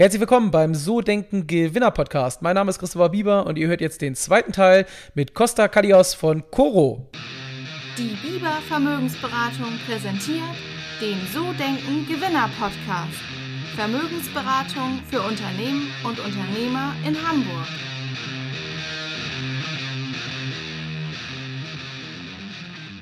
Herzlich willkommen beim So Denken Gewinner Podcast. Mein Name ist Christopher Bieber und ihr hört jetzt den zweiten Teil mit Costa Kalios von Coro. Die Bieber Vermögensberatung präsentiert den So Denken Gewinner Podcast. Vermögensberatung für Unternehmen und Unternehmer in Hamburg.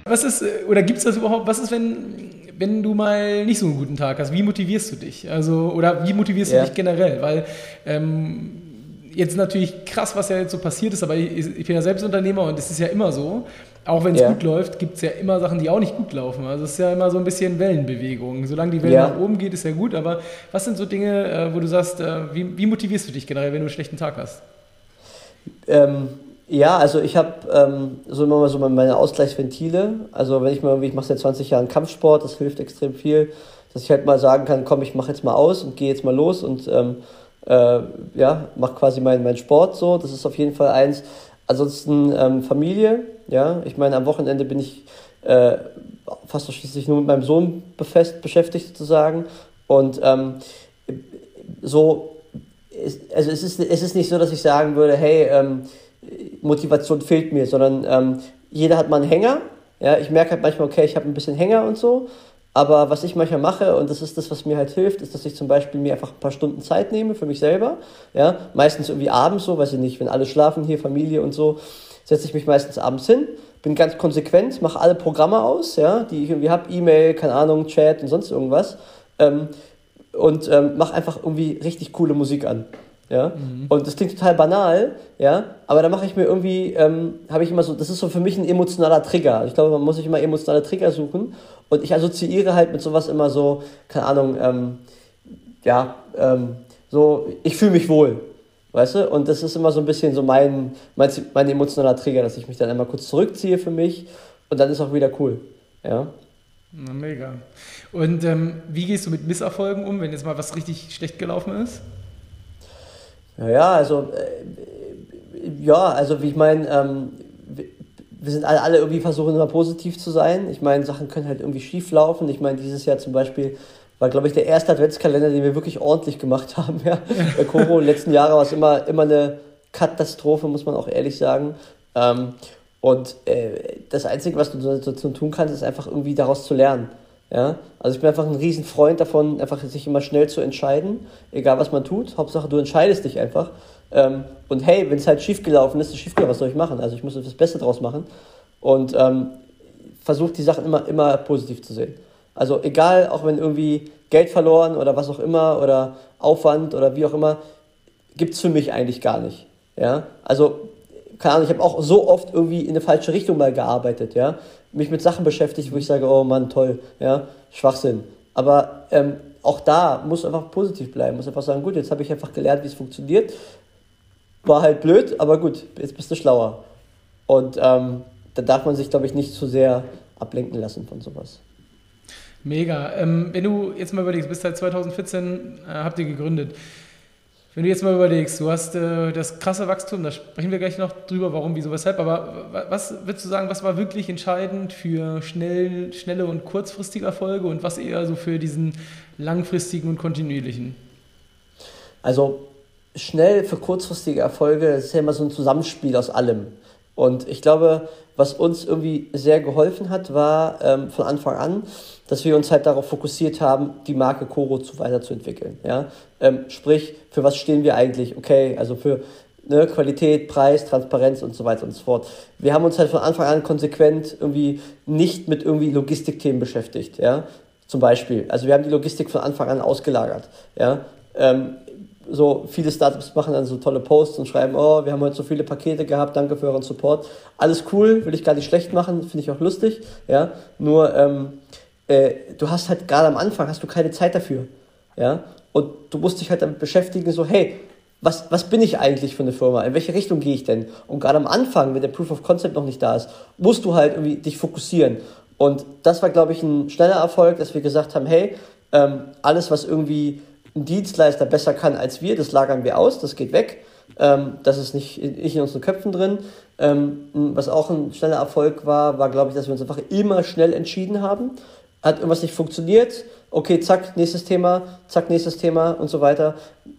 Was ist, äh, oder gibt es das überhaupt, was ist, wenn, wenn du mal nicht so einen guten Tag hast? Wie motivierst du dich? Also, oder wie motivierst ja. du dich generell? Weil ähm, jetzt natürlich krass, was ja jetzt so passiert ist, aber ich, ich bin ja selbst Unternehmer und es ist ja immer so, auch wenn es ja. gut läuft, gibt es ja immer Sachen, die auch nicht gut laufen. Also es ist ja immer so ein bisschen Wellenbewegung. Solange die Welle ja. nach oben geht, ist ja gut. Aber was sind so Dinge, äh, wo du sagst, äh, wie, wie motivierst du dich generell, wenn du einen schlechten Tag hast? Ähm, ja, also ich habe ähm, so immer mal so meine Ausgleichsventile. Also wenn ich mal irgendwie, ich mache seit 20 Jahren Kampfsport, das hilft extrem viel, dass ich halt mal sagen kann, komm, ich mache jetzt mal aus und gehe jetzt mal los und ähm, äh, ja, mache quasi meinen mein Sport so. Das ist auf jeden Fall eins. Ansonsten ähm, Familie, ja. Ich meine, am Wochenende bin ich äh, fast ausschließlich nur mit meinem Sohn befest, beschäftigt sozusagen. Und ähm, so, also es ist, es ist nicht so, dass ich sagen würde, hey, ähm, Motivation fehlt mir, sondern ähm, jeder hat mal einen Hänger. Ja, ich merke halt manchmal, okay, ich habe ein bisschen Hänger und so. Aber was ich manchmal mache, und das ist das, was mir halt hilft, ist, dass ich zum Beispiel mir einfach ein paar Stunden Zeit nehme für mich selber. Ja, meistens irgendwie abends so, weiß ich nicht, wenn alle schlafen hier, Familie und so, setze ich mich meistens abends hin, bin ganz konsequent, mache alle Programme aus, ja, die ich irgendwie habe, E-Mail, keine Ahnung, Chat und sonst irgendwas. Ähm, und ähm, mache einfach irgendwie richtig coole Musik an. Ja? Mhm. Und das klingt total banal, ja, aber da mache ich mir irgendwie, ähm, habe ich immer so, das ist so für mich ein emotionaler Trigger. Ich glaube, man muss sich immer emotionale Trigger suchen. Und ich assoziiere halt mit sowas immer so, keine Ahnung, ähm, ja, ähm, so, ich fühle mich wohl. Weißt du? Und das ist immer so ein bisschen so mein, mein, mein emotionaler Trigger, dass ich mich dann einmal kurz zurückziehe für mich und dann ist auch wieder cool. Ja. Na, mega. Und ähm, wie gehst du mit Misserfolgen um, wenn jetzt mal was richtig schlecht gelaufen ist? Ja, also, äh, ja, also wie ich meine, ähm, wir sind alle, alle irgendwie versuchen immer positiv zu sein. Ich meine, Sachen können halt irgendwie schief laufen. Ich meine, dieses Jahr zum Beispiel war, glaube ich, der erste Adventskalender, den wir wirklich ordentlich gemacht haben. Ja. Bei Koro, in den letzten Jahren war es immer, immer eine Katastrophe, muss man auch ehrlich sagen. Ähm, und äh, das Einzige, was du dazu tun kannst, ist einfach irgendwie daraus zu lernen. Ja? Also ich bin einfach ein riesen Freund davon, einfach sich immer schnell zu entscheiden, egal was man tut. Hauptsache du entscheidest dich einfach. Ähm, und hey, wenn es halt schiefgelaufen ist, ist schiefgelaufen, was soll ich machen? Also ich muss das Beste draus machen. Und ähm, versucht die Sachen immer, immer positiv zu sehen. Also egal, auch wenn irgendwie Geld verloren oder was auch immer oder Aufwand oder wie auch immer, gibt es für mich eigentlich gar nicht. Ja? Also, keine Ahnung, ich habe auch so oft irgendwie in eine falsche Richtung mal gearbeitet, ja mich mit Sachen beschäftigt, wo ich sage, oh Mann, toll, ja, Schwachsinn. Aber ähm, auch da muss einfach positiv bleiben, muss einfach sagen, gut, jetzt habe ich einfach gelernt, wie es funktioniert. War halt blöd, aber gut, jetzt bist du schlauer. Und ähm, da darf man sich, glaube ich, nicht zu sehr ablenken lassen von sowas. Mega. Ähm, wenn du jetzt mal überlegst, bis seit 2014 äh, habt ihr gegründet. Wenn du jetzt mal überlegst, du hast äh, das krasse Wachstum, da sprechen wir gleich noch drüber, warum, wieso, weshalb, aber was würdest du sagen, was war wirklich entscheidend für schnell, schnelle und kurzfristige Erfolge und was eher so für diesen langfristigen und kontinuierlichen? Also schnell für kurzfristige Erfolge ist ja immer so ein Zusammenspiel aus allem. Und ich glaube, was uns irgendwie sehr geholfen hat, war ähm, von Anfang an, dass wir uns halt darauf fokussiert haben, die Marke Koro zu weiterzuentwickeln. Ja? Ähm, sprich, für was stehen wir eigentlich? Okay, also für ne, Qualität, Preis, Transparenz und so weiter und so fort. Wir haben uns halt von Anfang an konsequent irgendwie nicht mit irgendwie Logistikthemen beschäftigt. Ja? Zum Beispiel. Also wir haben die Logistik von Anfang an ausgelagert. Ja? Ähm, so viele Startups machen dann so tolle Posts und schreiben, oh, wir haben heute so viele Pakete gehabt, danke für euren Support. Alles cool, will ich gar nicht schlecht machen, finde ich auch lustig, ja. Nur ähm, äh, du hast halt gerade am Anfang hast du keine Zeit dafür, ja. Und du musst dich halt damit beschäftigen, so hey, was, was bin ich eigentlich für eine Firma? In welche Richtung gehe ich denn? Und gerade am Anfang, wenn der Proof of Concept noch nicht da ist, musst du halt irgendwie dich fokussieren. Und das war, glaube ich, ein schneller Erfolg, dass wir gesagt haben, hey, ähm, alles, was irgendwie ein Dienstleister besser kann als wir, das lagern wir aus, das geht weg. Ähm, das ist nicht, nicht in unseren Köpfen drin. Ähm, was auch ein schneller Erfolg war, war, glaube ich, dass wir uns einfach immer schnell entschieden haben. Hat irgendwas nicht funktioniert, okay, zack, nächstes Thema, zack, nächstes Thema und so weiter.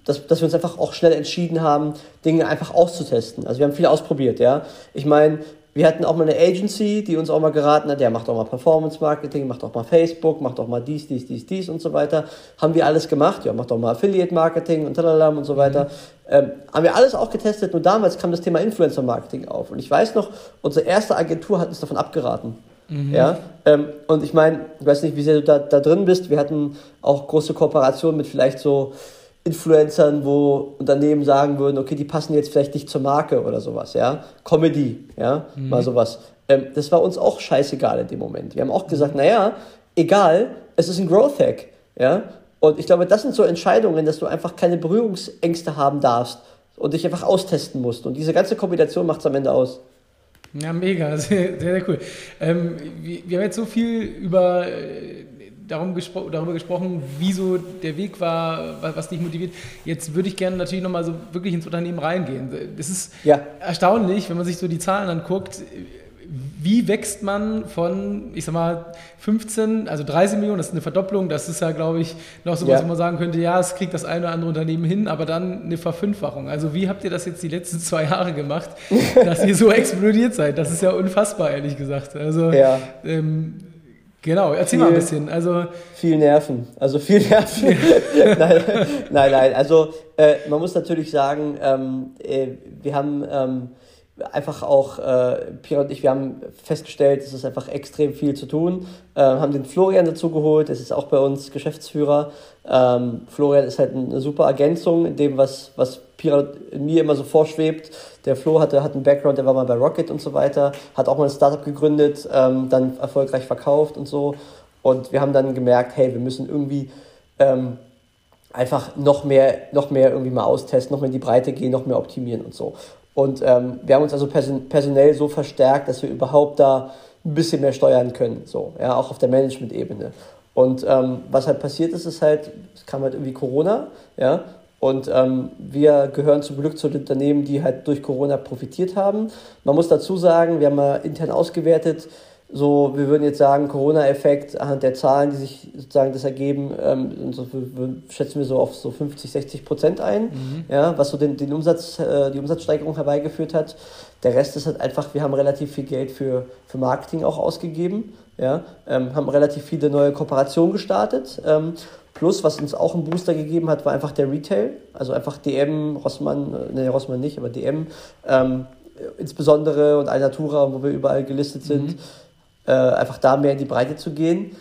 Dass, dass wir uns einfach auch schnell entschieden haben, Dinge einfach auszutesten. Also wir haben viel ausprobiert, ja. Ich meine, wir hatten auch mal eine Agency, die uns auch mal geraten hat, der macht auch mal Performance Marketing, macht auch mal Facebook, macht auch mal dies, dies, dies, dies und so weiter. Haben wir alles gemacht, ja, macht auch mal Affiliate Marketing und talalam und so weiter. Mhm. Ähm, haben wir alles auch getestet, nur damals kam das Thema Influencer Marketing auf. Und ich weiß noch, unsere erste Agentur hat uns davon abgeraten. Mhm. Ja, ähm, und ich meine, ich weiß nicht, wie sehr du da, da drin bist. Wir hatten auch große Kooperationen mit vielleicht so Influencern, wo Unternehmen sagen würden, okay, die passen jetzt vielleicht nicht zur Marke oder sowas, ja. Comedy, ja, mhm. mal sowas. Ähm, das war uns auch scheißegal in dem Moment. Wir haben auch gesagt, mhm. naja, egal, es ist ein Growth Hack, ja. Und ich glaube, das sind so Entscheidungen, dass du einfach keine Berührungsängste haben darfst und dich einfach austesten musst. Und diese ganze Kombination macht es am Ende aus. Ja, mega, sehr, sehr, sehr cool. Ähm, wir, wir, haben jetzt so viel über äh, darum gespro darüber gesprochen, wieso der Weg war, was, dich motiviert. Jetzt würde ich gerne natürlich nochmal so wirklich ins Unternehmen reingehen. Es ist ja. erstaunlich, wenn man sich so die Zahlen anguckt, wie wächst man von, ich sag mal, 15, also 30 Millionen, das ist eine Verdopplung, das ist ja, glaube ich, noch so, was ja. man sagen könnte, ja, es kriegt das eine oder andere Unternehmen hin, aber dann eine Verfünffachung. Also wie habt ihr das jetzt die letzten zwei Jahre gemacht, dass ihr so explodiert seid? Das ist ja unfassbar, ehrlich gesagt. Also ja. ähm, Genau, erzähl viel, mal ein bisschen. Also, viel Nerven. Also viel Nerven. nein, nein, nein. Also äh, man muss natürlich sagen, ähm, äh, wir haben ähm, einfach auch, äh, Pira und ich, wir haben festgestellt, es ist einfach extrem viel zu tun. Äh, haben den Florian dazu geholt, das ist auch bei uns Geschäftsführer. Ähm, Florian ist halt eine super Ergänzung in dem, was, was Pira mir immer so vorschwebt. Der Flo hatte, hat einen Background, der war mal bei Rocket und so weiter, hat auch mal ein Startup gegründet, ähm, dann erfolgreich verkauft und so. Und wir haben dann gemerkt, hey, wir müssen irgendwie ähm, einfach noch mehr, noch mehr irgendwie mal austesten, noch mehr in die Breite gehen, noch mehr optimieren und so. Und ähm, wir haben uns also person personell so verstärkt, dass wir überhaupt da ein bisschen mehr steuern können, so, ja, auch auf der Management-Ebene. Und ähm, was halt passiert ist, ist halt, es kam halt irgendwie Corona, ja, und ähm, wir gehören zum Glück zu den Unternehmen, die halt durch Corona profitiert haben. Man muss dazu sagen, wir haben mal intern ausgewertet, so, wir würden jetzt sagen, Corona-Effekt anhand der Zahlen, die sich sozusagen das ergeben, ähm, so, schätzen wir so auf so 50, 60 Prozent ein, mhm. ja, was so den, den Umsatz, äh, die Umsatzsteigerung herbeigeführt hat. Der Rest ist halt einfach, wir haben relativ viel Geld für, für Marketing auch ausgegeben, ja, ähm, haben relativ viele neue Kooperationen gestartet. Ähm, plus, was uns auch einen Booster gegeben hat, war einfach der Retail, also einfach DM, Rossmann, äh, ne, Rossmann nicht, aber DM, ähm, insbesondere und Alnatura, wo wir überall gelistet sind. Mhm äh, einfach da mehr in die Breite zu gehen.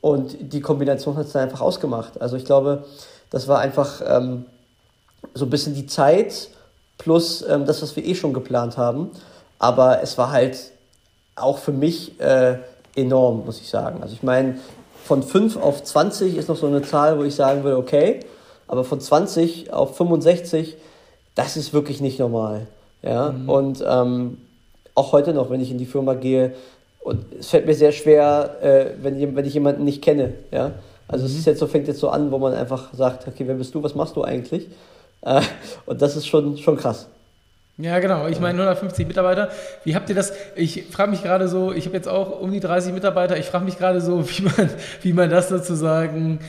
Und die Kombination hat es dann einfach ausgemacht. Also ich glaube, das war einfach ähm, so ein bisschen die Zeit plus ähm, das, was wir eh schon geplant haben. Aber es war halt auch für mich äh, enorm, muss ich sagen. Also ich meine, von 5 auf 20 ist noch so eine Zahl, wo ich sagen würde, okay, aber von 20 auf 65, das ist wirklich nicht normal. Ja? Mhm. Und ähm, auch heute noch, wenn ich in die Firma gehe, und es fällt mir sehr schwer, äh, wenn, wenn ich jemanden nicht kenne. Ja? Also mhm. es ist jetzt so, fängt jetzt so an, wo man einfach sagt, okay, wer bist du, was machst du eigentlich? Äh, und das ist schon, schon krass. Ja, genau. Ich meine 150 Mitarbeiter. Wie habt ihr das? Ich frage mich gerade so, ich habe jetzt auch um die 30 Mitarbeiter. Ich frage mich gerade so, wie man, wie man das sozusagen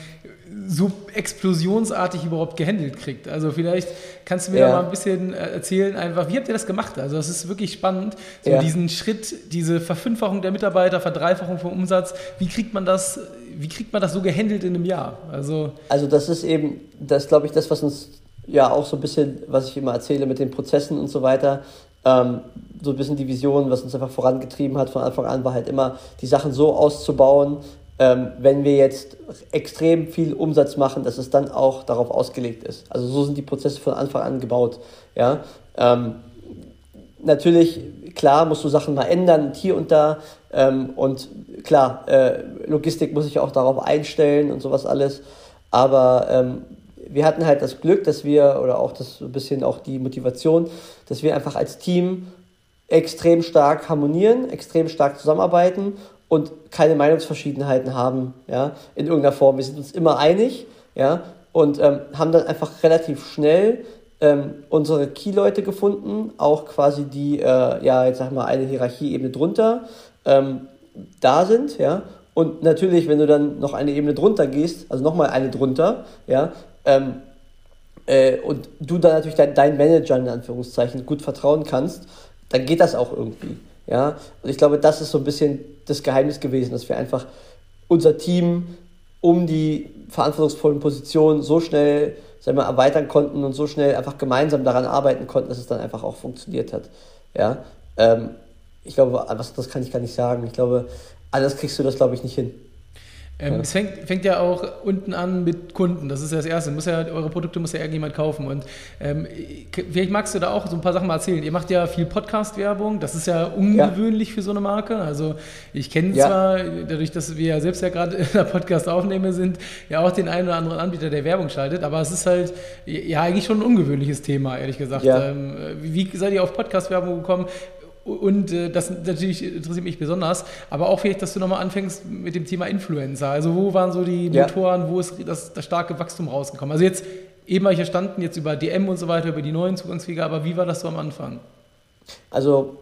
so explosionsartig überhaupt gehandelt kriegt. Also vielleicht kannst du mir ja. da mal ein bisschen äh, erzählen, einfach, wie habt ihr das gemacht? Also das ist wirklich spannend, so ja. diesen Schritt, diese Verfünffachung der Mitarbeiter, Verdreifachung vom Umsatz, wie kriegt man das, wie kriegt man das so gehandelt in einem Jahr? Also, also das ist eben, das glaube ich, das, was uns ja auch so ein bisschen, was ich immer erzähle mit den Prozessen und so weiter, ähm, so ein bisschen die Vision, was uns einfach vorangetrieben hat von Anfang an, war halt immer, die Sachen so auszubauen, ähm, wenn wir jetzt extrem viel Umsatz machen, dass es dann auch darauf ausgelegt ist. Also so sind die Prozesse von Anfang an gebaut. Ja? Ähm, natürlich, klar, musst du Sachen mal ändern, hier und da. Ähm, und klar, äh, Logistik muss ich auch darauf einstellen und sowas alles. Aber ähm, wir hatten halt das Glück, dass wir, oder auch das ein bisschen auch die Motivation, dass wir einfach als Team extrem stark harmonieren, extrem stark zusammenarbeiten und keine Meinungsverschiedenheiten haben, ja, in irgendeiner Form. Wir sind uns immer einig, ja, und ähm, haben dann einfach relativ schnell ähm, unsere Key-Leute gefunden, auch quasi die, äh, ja, jetzt sag mal, eine Hierarchieebene drunter ähm, da sind, ja, Und natürlich, wenn du dann noch eine Ebene drunter gehst, also nochmal eine drunter, ja, ähm, äh, und du dann natürlich dein, deinen Manager in Anführungszeichen gut vertrauen kannst, dann geht das auch irgendwie. Ja? Und ich glaube, das ist so ein bisschen das Geheimnis gewesen, dass wir einfach unser Team um die verantwortungsvollen Positionen so schnell sagen wir, erweitern konnten und so schnell einfach gemeinsam daran arbeiten konnten, dass es dann einfach auch funktioniert hat. Ja? Ähm, ich glaube, was das kann ich gar nicht sagen. Ich glaube, alles kriegst du das, glaube ich, nicht hin. Ähm, ja. Es fängt, fängt, ja auch unten an mit Kunden. Das ist ja das Erste. Muss ja, eure Produkte muss ja irgendjemand kaufen. Und ähm, vielleicht magst du da auch so ein paar Sachen mal erzählen. Ihr macht ja viel Podcast-Werbung. Das ist ja ungewöhnlich ja. für so eine Marke. Also ich kenne ja. zwar, dadurch, dass wir ja selbst ja gerade in der Podcast aufnehmen sind, ja auch den einen oder anderen Anbieter, der Werbung schaltet. Aber es ist halt ja eigentlich schon ein ungewöhnliches Thema, ehrlich gesagt. Ähm, wie seid ihr auf Podcast-Werbung gekommen? Und äh, das natürlich interessiert mich besonders, aber auch vielleicht, dass du nochmal anfängst mit dem Thema Influencer. Also wo waren so die ja. Motoren, wo ist das, das starke Wachstum rausgekommen? Also jetzt eben habe ich verstanden, jetzt über DM und so weiter, über die neuen Zugangswege, aber wie war das so am Anfang? Also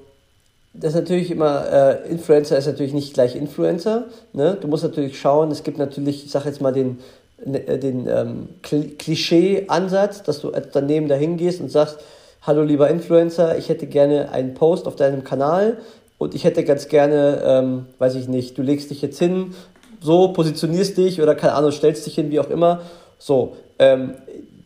das ist natürlich immer, äh, Influencer ist natürlich nicht gleich Influencer. Ne? Du musst natürlich schauen, es gibt natürlich, ich sage jetzt mal den, ne, den ähm, Klischee-Ansatz, dass du als Unternehmen dahin gehst und sagst, hallo lieber Influencer, ich hätte gerne einen Post auf deinem Kanal und ich hätte ganz gerne, ähm, weiß ich nicht, du legst dich jetzt hin, so positionierst dich oder keine Ahnung, stellst dich hin, wie auch immer. So, ähm,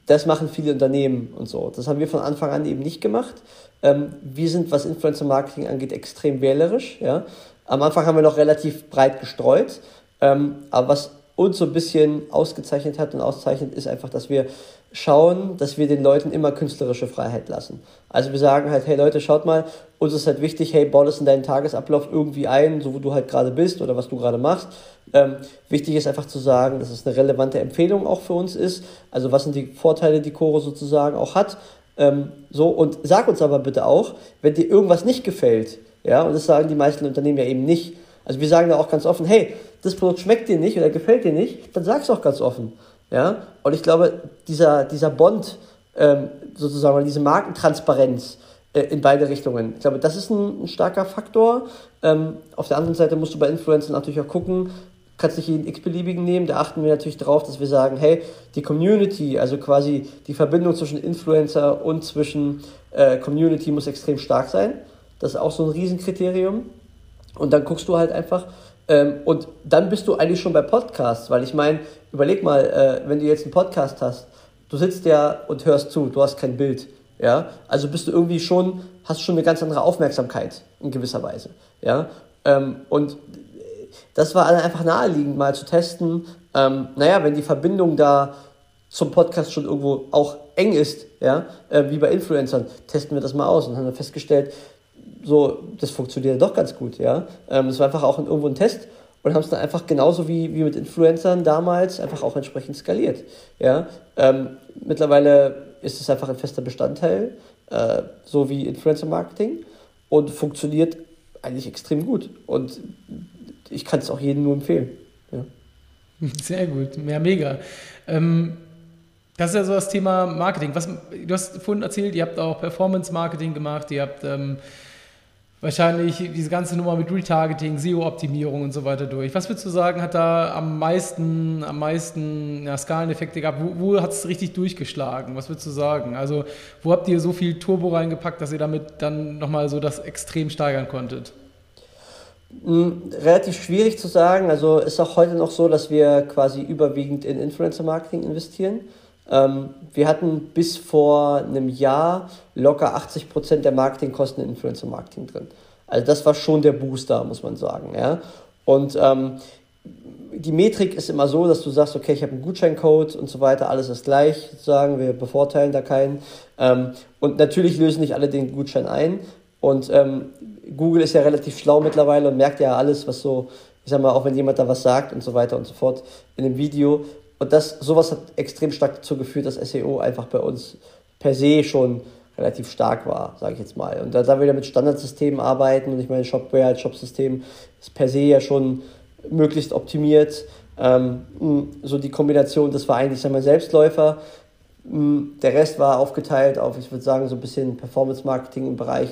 das machen viele Unternehmen und so. Das haben wir von Anfang an eben nicht gemacht. Ähm, wir sind, was Influencer Marketing angeht, extrem wählerisch. Ja? Am Anfang haben wir noch relativ breit gestreut. Ähm, aber was uns so ein bisschen ausgezeichnet hat und auszeichnet, ist einfach, dass wir schauen, dass wir den Leuten immer künstlerische Freiheit lassen. Also wir sagen halt, hey Leute, schaut mal, uns ist halt wichtig, hey, bau das in deinen Tagesablauf irgendwie ein, so wo du halt gerade bist oder was du gerade machst. Ähm, wichtig ist einfach zu sagen, dass es eine relevante Empfehlung auch für uns ist. Also was sind die Vorteile, die Choro sozusagen auch hat. Ähm, so, und sag uns aber bitte auch, wenn dir irgendwas nicht gefällt, ja, und das sagen die meisten Unternehmen ja eben nicht. Also wir sagen da auch ganz offen, hey, das Produkt schmeckt dir nicht oder gefällt dir nicht, dann sag's auch ganz offen. Ja? Und ich glaube, dieser, dieser Bond, ähm, sozusagen, diese Markentransparenz äh, in beide Richtungen, ich glaube, das ist ein, ein starker Faktor. Ähm, auf der anderen Seite musst du bei Influencern natürlich auch gucken, kannst nicht jeden x-beliebigen nehmen. Da achten wir natürlich darauf, dass wir sagen, hey, die Community, also quasi die Verbindung zwischen Influencer und zwischen äh, Community muss extrem stark sein. Das ist auch so ein Riesenkriterium. Und dann guckst du halt einfach, ähm, und dann bist du eigentlich schon bei Podcasts, weil ich meine, überleg mal, äh, wenn du jetzt einen Podcast hast, du sitzt ja und hörst zu, du hast kein Bild, ja, also bist du irgendwie schon, hast schon eine ganz andere Aufmerksamkeit in gewisser Weise, ja, ähm, und das war einfach naheliegend mal zu testen, ähm, naja, wenn die Verbindung da zum Podcast schon irgendwo auch eng ist, ja, äh, wie bei Influencern, testen wir das mal aus. Und haben dann festgestellt, so, das funktioniert doch ganz gut, ja. Ähm, das war einfach auch irgendwo ein Test und haben es dann einfach genauso wie, wie mit Influencern damals einfach auch entsprechend skaliert, ja. Ähm, mittlerweile ist es einfach ein fester Bestandteil, äh, so wie Influencer-Marketing und funktioniert eigentlich extrem gut und ich kann es auch jedem nur empfehlen, ja. Sehr gut, ja, mega. Ähm das ist ja so das Thema Marketing. Was, du hast vorhin erzählt, ihr habt auch Performance-Marketing gemacht, ihr habt ähm, wahrscheinlich diese ganze Nummer mit Retargeting, SEO-Optimierung und so weiter durch. Was würdest du sagen, hat da am meisten, am meisten ja, Skaleneffekte gehabt? Wo, wo hat es richtig durchgeschlagen? Was würdest du sagen? Also, wo habt ihr so viel Turbo reingepackt, dass ihr damit dann nochmal so das extrem steigern konntet? Hm, relativ schwierig zu sagen. Also ist auch heute noch so, dass wir quasi überwiegend in Influencer-Marketing investieren. Ähm, wir hatten bis vor einem Jahr locker 80% der Marketingkosten in Influencer-Marketing drin. Also das war schon der Booster, muss man sagen. Ja? Und ähm, die Metrik ist immer so, dass du sagst, okay, ich habe einen Gutscheincode und so weiter, alles ist gleich, sozusagen, wir bevorteilen da keinen. Ähm, und natürlich lösen nicht alle den Gutschein ein. Und ähm, Google ist ja relativ schlau mittlerweile und merkt ja alles, was so, ich sag mal, auch wenn jemand da was sagt und so weiter und so fort in dem Video, und das, sowas hat extrem stark dazu geführt, dass SEO einfach bei uns per se schon relativ stark war, sage ich jetzt mal. Und da, da wir mit Standardsystemen arbeiten, und ich meine, Shopware als Shopsystem ist per se ja schon möglichst optimiert. Ähm, so die Kombination, das war eigentlich, sagen wir, Selbstläufer. Der Rest war aufgeteilt auf, ich würde sagen, so ein bisschen Performance Marketing im Bereich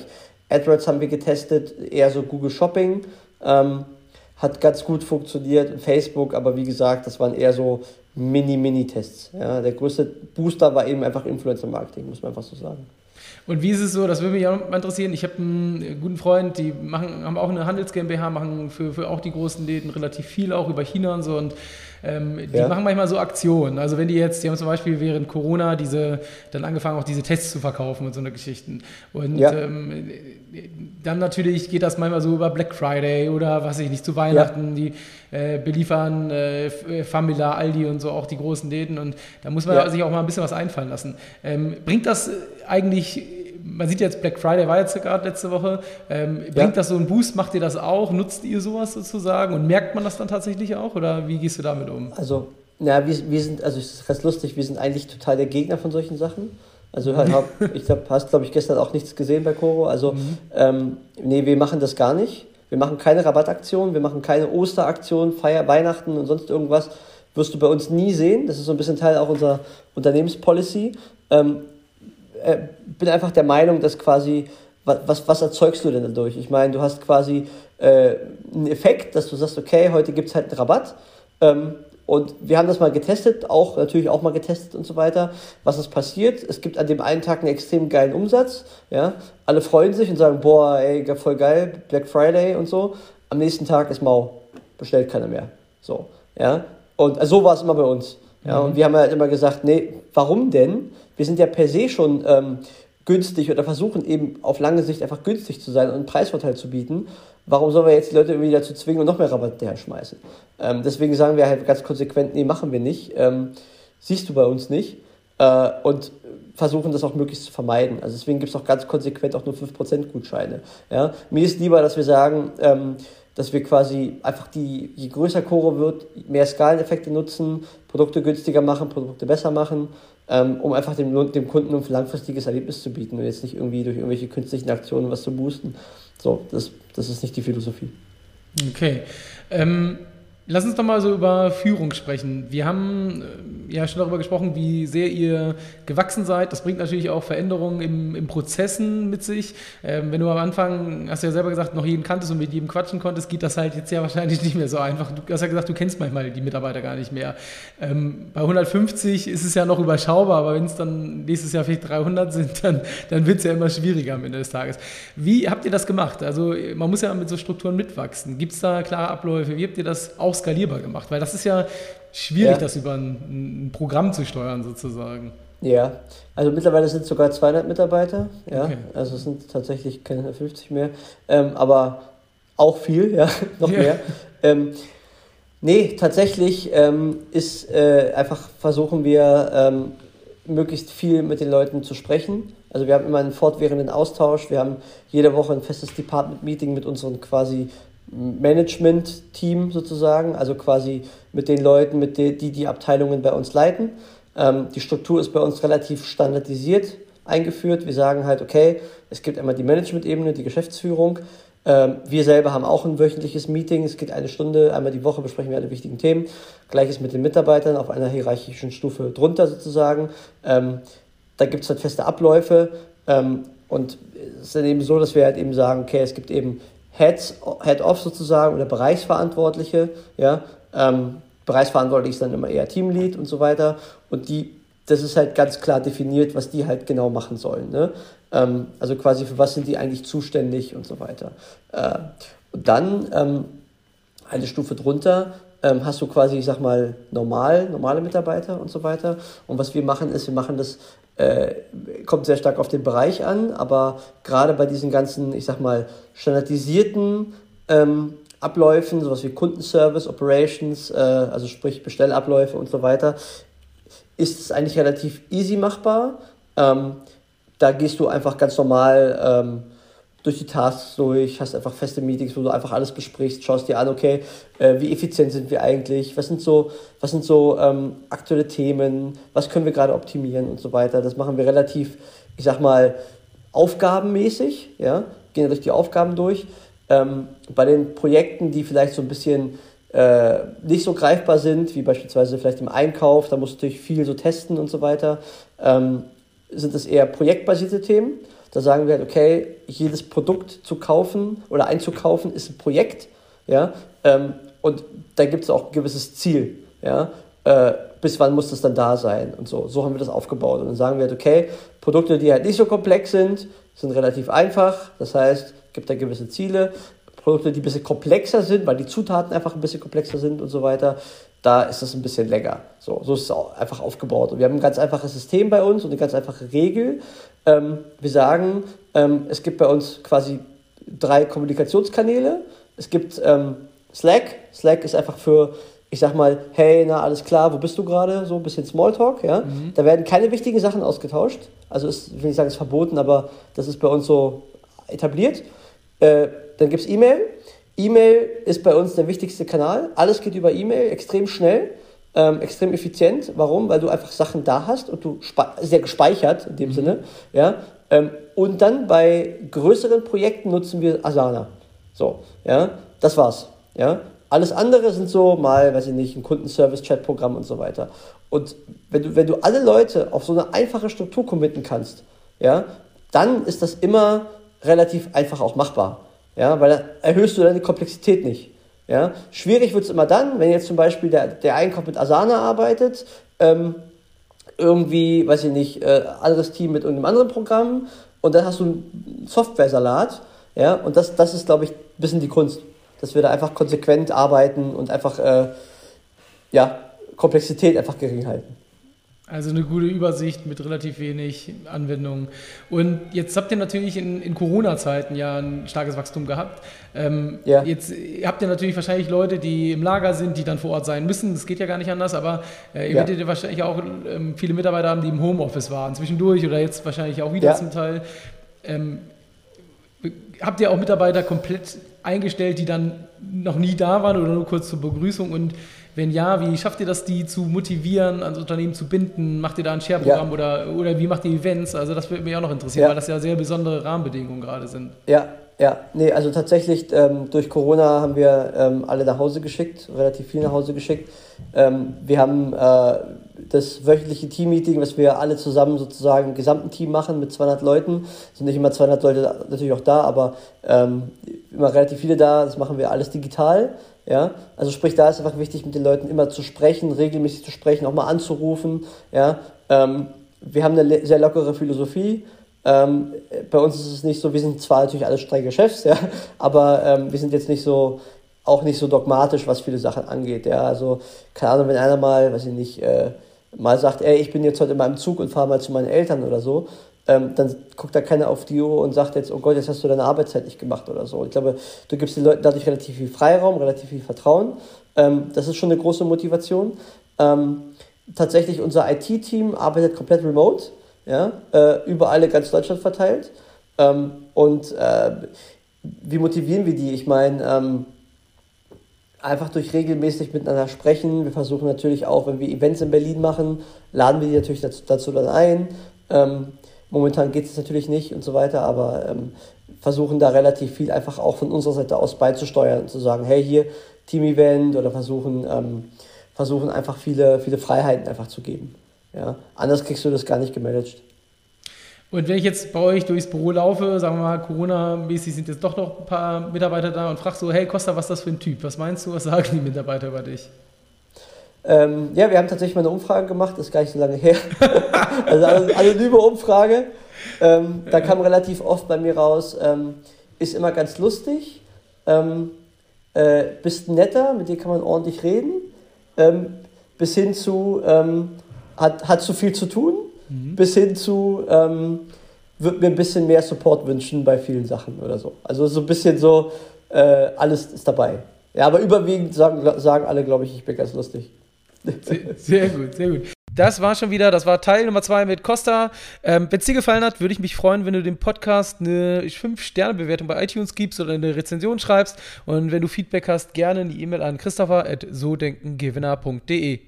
AdWords haben wir getestet, eher so Google Shopping. Ähm, hat ganz gut funktioniert. Facebook, aber wie gesagt, das waren eher so Mini-Mini-Tests. Ja, der größte Booster war eben einfach Influencer-Marketing, muss man einfach so sagen. Und wie ist es so, das würde mich auch mal interessieren, ich habe einen guten Freund, die machen, haben auch eine Handels GmbH, machen für, für auch die großen Läden relativ viel, auch über China und so und ähm, die ja. machen manchmal so Aktionen. Also wenn die jetzt, die haben zum Beispiel während Corona diese, dann angefangen auch diese Tests zu verkaufen und so eine Geschichten. Und ja. ähm, dann natürlich geht das manchmal so über Black Friday oder was weiß ich nicht, zu Weihnachten, ja. die äh, beliefern äh, Famila, Aldi und so auch die großen Läden und da muss man sich auch mal ein bisschen was einfallen lassen. Ähm, bringt das eigentlich man sieht jetzt, Black Friday war jetzt gerade letzte Woche. Ähm, bringt ja. das so einen Boost? Macht ihr das auch? Nutzt ihr sowas sozusagen? Und merkt man das dann tatsächlich auch? Oder wie gehst du damit um? Also, ja, wir, wir sind, also es ist ganz lustig, wir sind eigentlich total der Gegner von solchen Sachen. Also hab, ich glaube, hast glaube ich gestern auch nichts gesehen bei Coro. Also mhm. ähm, nee, wir machen das gar nicht. Wir machen keine Rabattaktion, wir machen keine Osteraktion, Feier, Weihnachten und sonst irgendwas. Wirst du bei uns nie sehen. Das ist so ein bisschen Teil auch unserer Unternehmenspolicy. Ähm, äh, bin einfach der Meinung, dass quasi, was, was erzeugst du denn dadurch? Ich meine, du hast quasi äh, einen Effekt, dass du sagst, okay, heute gibt es halt einen Rabatt. Ähm, und wir haben das mal getestet, auch natürlich auch mal getestet und so weiter. Was ist passiert? Es gibt an dem einen Tag einen extrem geilen Umsatz. Ja? Alle freuen sich und sagen, boah, ey, voll geil, Black Friday und so. Am nächsten Tag ist mau, bestellt keiner mehr. So, ja. Und also so war es immer bei uns. Ja, mhm. und wir haben halt immer gesagt, nee, warum denn? Wir sind ja per se schon ähm, günstig oder versuchen eben auf lange Sicht einfach günstig zu sein und einen Preisvorteil zu bieten. Warum sollen wir jetzt die Leute irgendwie dazu zwingen und noch mehr Rabatt herschmeißen? Ähm, deswegen sagen wir halt ganz konsequent, nee, machen wir nicht. Ähm, siehst du bei uns nicht. Äh, und versuchen das auch möglichst zu vermeiden. Also deswegen gibt es auch ganz konsequent auch nur 5% Gutscheine. Ja? Mir ist lieber, dass wir sagen, ähm, dass wir quasi einfach die, je größer Koro wird, mehr Skaleneffekte nutzen, Produkte günstiger machen, Produkte besser machen, ähm, um einfach dem, dem Kunden ein langfristiges Erlebnis zu bieten und jetzt nicht irgendwie durch irgendwelche künstlichen Aktionen was zu boosten. So, das, das ist nicht die Philosophie. Okay. Ähm, Lass uns doch mal so über Führung sprechen. Wir haben äh, ja schon darüber gesprochen, wie sehr ihr gewachsen seid. Das bringt natürlich auch Veränderungen im, im Prozessen mit sich. Ähm, wenn du am Anfang, hast du ja selber gesagt, noch jeden kanntest und mit jedem quatschen konntest, geht das halt jetzt ja wahrscheinlich nicht mehr so einfach. Du hast ja gesagt, du kennst manchmal die Mitarbeiter gar nicht mehr. Ähm, bei 150 ist es ja noch überschaubar, aber wenn es dann nächstes Jahr vielleicht 300 sind, dann, dann wird es ja immer schwieriger am Ende des Tages. Wie habt ihr das gemacht? Also man muss ja mit so Strukturen mitwachsen. Gibt es da klare Abläufe? Wie habt ihr das auch skalierbar gemacht? Weil das ist ja schwierig, ja. das über ein, ein, Programm zu steuern sozusagen. Ja, also mittlerweile sind es sogar 200 Mitarbeiter, ja, okay. also es sind tatsächlich keine 150 mehr, ähm, aber auch viel, ja, noch ja. mehr. Ähm, nee, tatsächlich ähm, ist äh, einfach versuchen wir ähm, möglichst viel mit den Leuten zu sprechen. Also wir haben immer einen fortwährenden Austausch, wir haben jede Woche ein festes Department-Meeting mit unseren quasi Management-Team sozusagen, also quasi mit den Leuten, mit de, die die Abteilungen bei uns leiten. Ähm, die Struktur ist bei uns relativ standardisiert eingeführt. Wir sagen halt, okay, es gibt einmal die Management-Ebene, die Geschäftsführung. Ähm, wir selber haben auch ein wöchentliches Meeting. Es geht eine Stunde, einmal die Woche besprechen wir alle wichtigen Themen. Gleiches mit den Mitarbeitern auf einer hierarchischen Stufe drunter sozusagen. Ähm, da gibt es halt feste Abläufe. Ähm, und es ist dann eben so, dass wir halt eben sagen, okay, es gibt eben Heads, Head-Off sozusagen oder Bereichsverantwortliche, ja, ähm, Bereichsverantwortlich ist dann immer eher Teamlead und so weiter und die, das ist halt ganz klar definiert, was die halt genau machen sollen, ne? Ähm, also quasi für was sind die eigentlich zuständig und so weiter. Äh, und dann ähm, eine Stufe drunter ähm, hast du quasi, ich sag mal, normal, normale Mitarbeiter und so weiter. Und was wir machen, ist, wir machen das äh, kommt sehr stark auf den Bereich an, aber gerade bei diesen ganzen, ich sag mal, standardisierten ähm, Abläufen, sowas wie Kundenservice, Operations, äh, also sprich Bestellabläufe und so weiter, ist es eigentlich relativ easy machbar. Ähm, da gehst du einfach ganz normal ähm, durch die Tasks durch, hast einfach feste Meetings, wo du einfach alles besprichst, schaust dir an, okay, äh, wie effizient sind wir eigentlich, was sind so, was sind so ähm, aktuelle Themen, was können wir gerade optimieren und so weiter. Das machen wir relativ, ich sag mal, aufgabenmäßig, ja, gehen durch die Aufgaben durch. Ähm, bei den Projekten, die vielleicht so ein bisschen äh, nicht so greifbar sind, wie beispielsweise vielleicht im Einkauf, da musst du natürlich viel so testen und so weiter, ähm, sind es eher projektbasierte Themen. Da sagen wir halt, okay, jedes Produkt zu kaufen oder einzukaufen ist ein Projekt. Ja? Ähm, und da gibt es auch ein gewisses Ziel. Ja? Äh, bis wann muss das dann da sein und so. So haben wir das aufgebaut. Und dann sagen wir halt, okay, Produkte, die halt nicht so komplex sind, sind relativ einfach. Das heißt, gibt da gewisse Ziele. Produkte, die ein bisschen komplexer sind, weil die Zutaten einfach ein bisschen komplexer sind und so weiter, da ist das ein bisschen länger. So, so ist es auch einfach aufgebaut. Und wir haben ein ganz einfaches System bei uns und eine ganz einfache Regel. Ähm, wir sagen, ähm, es gibt bei uns quasi drei Kommunikationskanäle. Es gibt ähm, Slack. Slack ist einfach für, ich sag mal, hey, na, alles klar, wo bist du gerade? So ein bisschen Smalltalk, ja. Mhm. Da werden keine wichtigen Sachen ausgetauscht. Also ist, ich will nicht sagen, ist verboten, aber das ist bei uns so etabliert. Äh, dann gibt es E-Mail. E-Mail ist bei uns der wichtigste Kanal. Alles geht über E-Mail, extrem schnell, ähm, extrem effizient. Warum? Weil du einfach Sachen da hast und du sehr gespeichert in dem mhm. Sinne. Ja? Ähm, und dann bei größeren Projekten nutzen wir Asana. So, ja, das war's. Ja? Alles andere sind so mal, weiß ich nicht, ein Kundenservice-Chat-Programm und so weiter. Und wenn du, wenn du alle Leute auf so eine einfache Struktur committen kannst, ja, dann ist das immer relativ einfach auch machbar. Ja, weil dann erhöhst du deine Komplexität nicht. Ja, schwierig wird es immer dann, wenn jetzt zum Beispiel der, der Einkauf mit Asana arbeitet, ähm, irgendwie, weiß ich nicht, äh, anderes Team mit irgendeinem anderen Programm und dann hast du einen Software-Salat. Ja, und das, das ist, glaube ich, ein bisschen die Kunst, dass wir da einfach konsequent arbeiten und einfach, äh, ja, Komplexität einfach gering halten. Also eine gute Übersicht mit relativ wenig Anwendungen. Und jetzt habt ihr natürlich in, in Corona-Zeiten ja ein starkes Wachstum gehabt. Ähm, ja. Jetzt habt ihr natürlich wahrscheinlich Leute, die im Lager sind, die dann vor Ort sein müssen. Das geht ja gar nicht anders, aber äh, ihr ja. werdet ja wahrscheinlich auch ähm, viele Mitarbeiter haben, die im Homeoffice waren, zwischendurch oder jetzt wahrscheinlich auch wieder ja. zum Teil. Ähm, habt ihr auch Mitarbeiter komplett eingestellt, die dann noch nie da waren oder nur kurz zur Begrüßung und wenn ja, wie schafft ihr das, die zu motivieren, ans Unternehmen zu binden? Macht ihr da ein Share-Programm ja. oder, oder wie macht ihr Events? Also das würde mich auch noch interessieren, ja. weil das ja sehr besondere Rahmenbedingungen gerade sind. Ja, ja, nee, also tatsächlich ähm, durch Corona haben wir ähm, alle nach Hause geschickt, relativ viel nach Hause geschickt. Ähm, wir haben äh, das wöchentliche Team-Meeting, was wir alle zusammen sozusagen im gesamten Team machen mit 200 Leuten. Es sind nicht immer 200 Leute natürlich auch da, aber ähm, immer relativ viele da. Das machen wir alles digital. Ja, also sprich, da ist einfach wichtig, mit den Leuten immer zu sprechen, regelmäßig zu sprechen, auch mal anzurufen. Ja, ähm, wir haben eine sehr lockere Philosophie. Ähm, bei uns ist es nicht so, wir sind zwar natürlich alle strenge Chefs, ja, aber ähm, wir sind jetzt nicht so, auch nicht so dogmatisch, was viele Sachen angeht. Ja, also keine Ahnung, wenn einer mal, weiß ich nicht, äh, mal sagt, ey, ich bin jetzt heute in meinem Zug und fahre mal zu meinen Eltern oder so, ähm, dann guckt da keiner auf die Uhr und sagt jetzt, oh Gott, jetzt hast du deine Arbeitszeit nicht gemacht oder so. Ich glaube, du gibst den Leuten dadurch relativ viel Freiraum, relativ viel Vertrauen. Ähm, das ist schon eine große Motivation. Ähm, tatsächlich, unser IT-Team arbeitet komplett remote, ja, äh, überall in ganz Deutschland verteilt. Ähm, und äh, wie motivieren wir die? Ich meine, ähm, einfach durch regelmäßig miteinander sprechen. Wir versuchen natürlich auch, wenn wir Events in Berlin machen, laden wir die natürlich dazu, dazu dann ein. Ähm, Momentan geht es natürlich nicht und so weiter, aber ähm, versuchen da relativ viel einfach auch von unserer Seite aus beizusteuern und zu sagen, hey, hier Team-Event oder versuchen, ähm, versuchen einfach viele, viele Freiheiten einfach zu geben. Ja? Anders kriegst du das gar nicht gemanagt. Und wenn ich jetzt bei euch durchs Büro laufe, sagen wir mal, Corona-mäßig sind jetzt doch noch ein paar Mitarbeiter da und frag so, hey Costa, was ist das für ein Typ? Was meinst du, was sagen die Mitarbeiter über dich? Ähm, ja, wir haben tatsächlich mal eine Umfrage gemacht, das ist gar nicht so lange her. also eine anonyme Umfrage. Ähm, da kam relativ oft bei mir raus, ähm, ist immer ganz lustig, ähm, äh, bist netter, mit dir kann man ordentlich reden, ähm, bis hin zu, ähm, hat, hat zu viel zu tun, mhm. bis hin zu, würde mir ein bisschen mehr Support wünschen bei vielen Sachen oder so. Also so ein bisschen so, äh, alles ist dabei. Ja, aber überwiegend sagen, sagen alle, glaube ich, ich bin ganz lustig. Sehr, gut, sehr gut. Das war schon wieder, das war Teil Nummer zwei mit Costa. Ähm, Wenn es dir gefallen hat, würde ich mich freuen, wenn du dem Podcast eine 5-Sterne-Bewertung bei iTunes gibst oder eine Rezension schreibst. Und wenn du Feedback hast, gerne eine E-Mail an christopher.sodenkengewinner.de.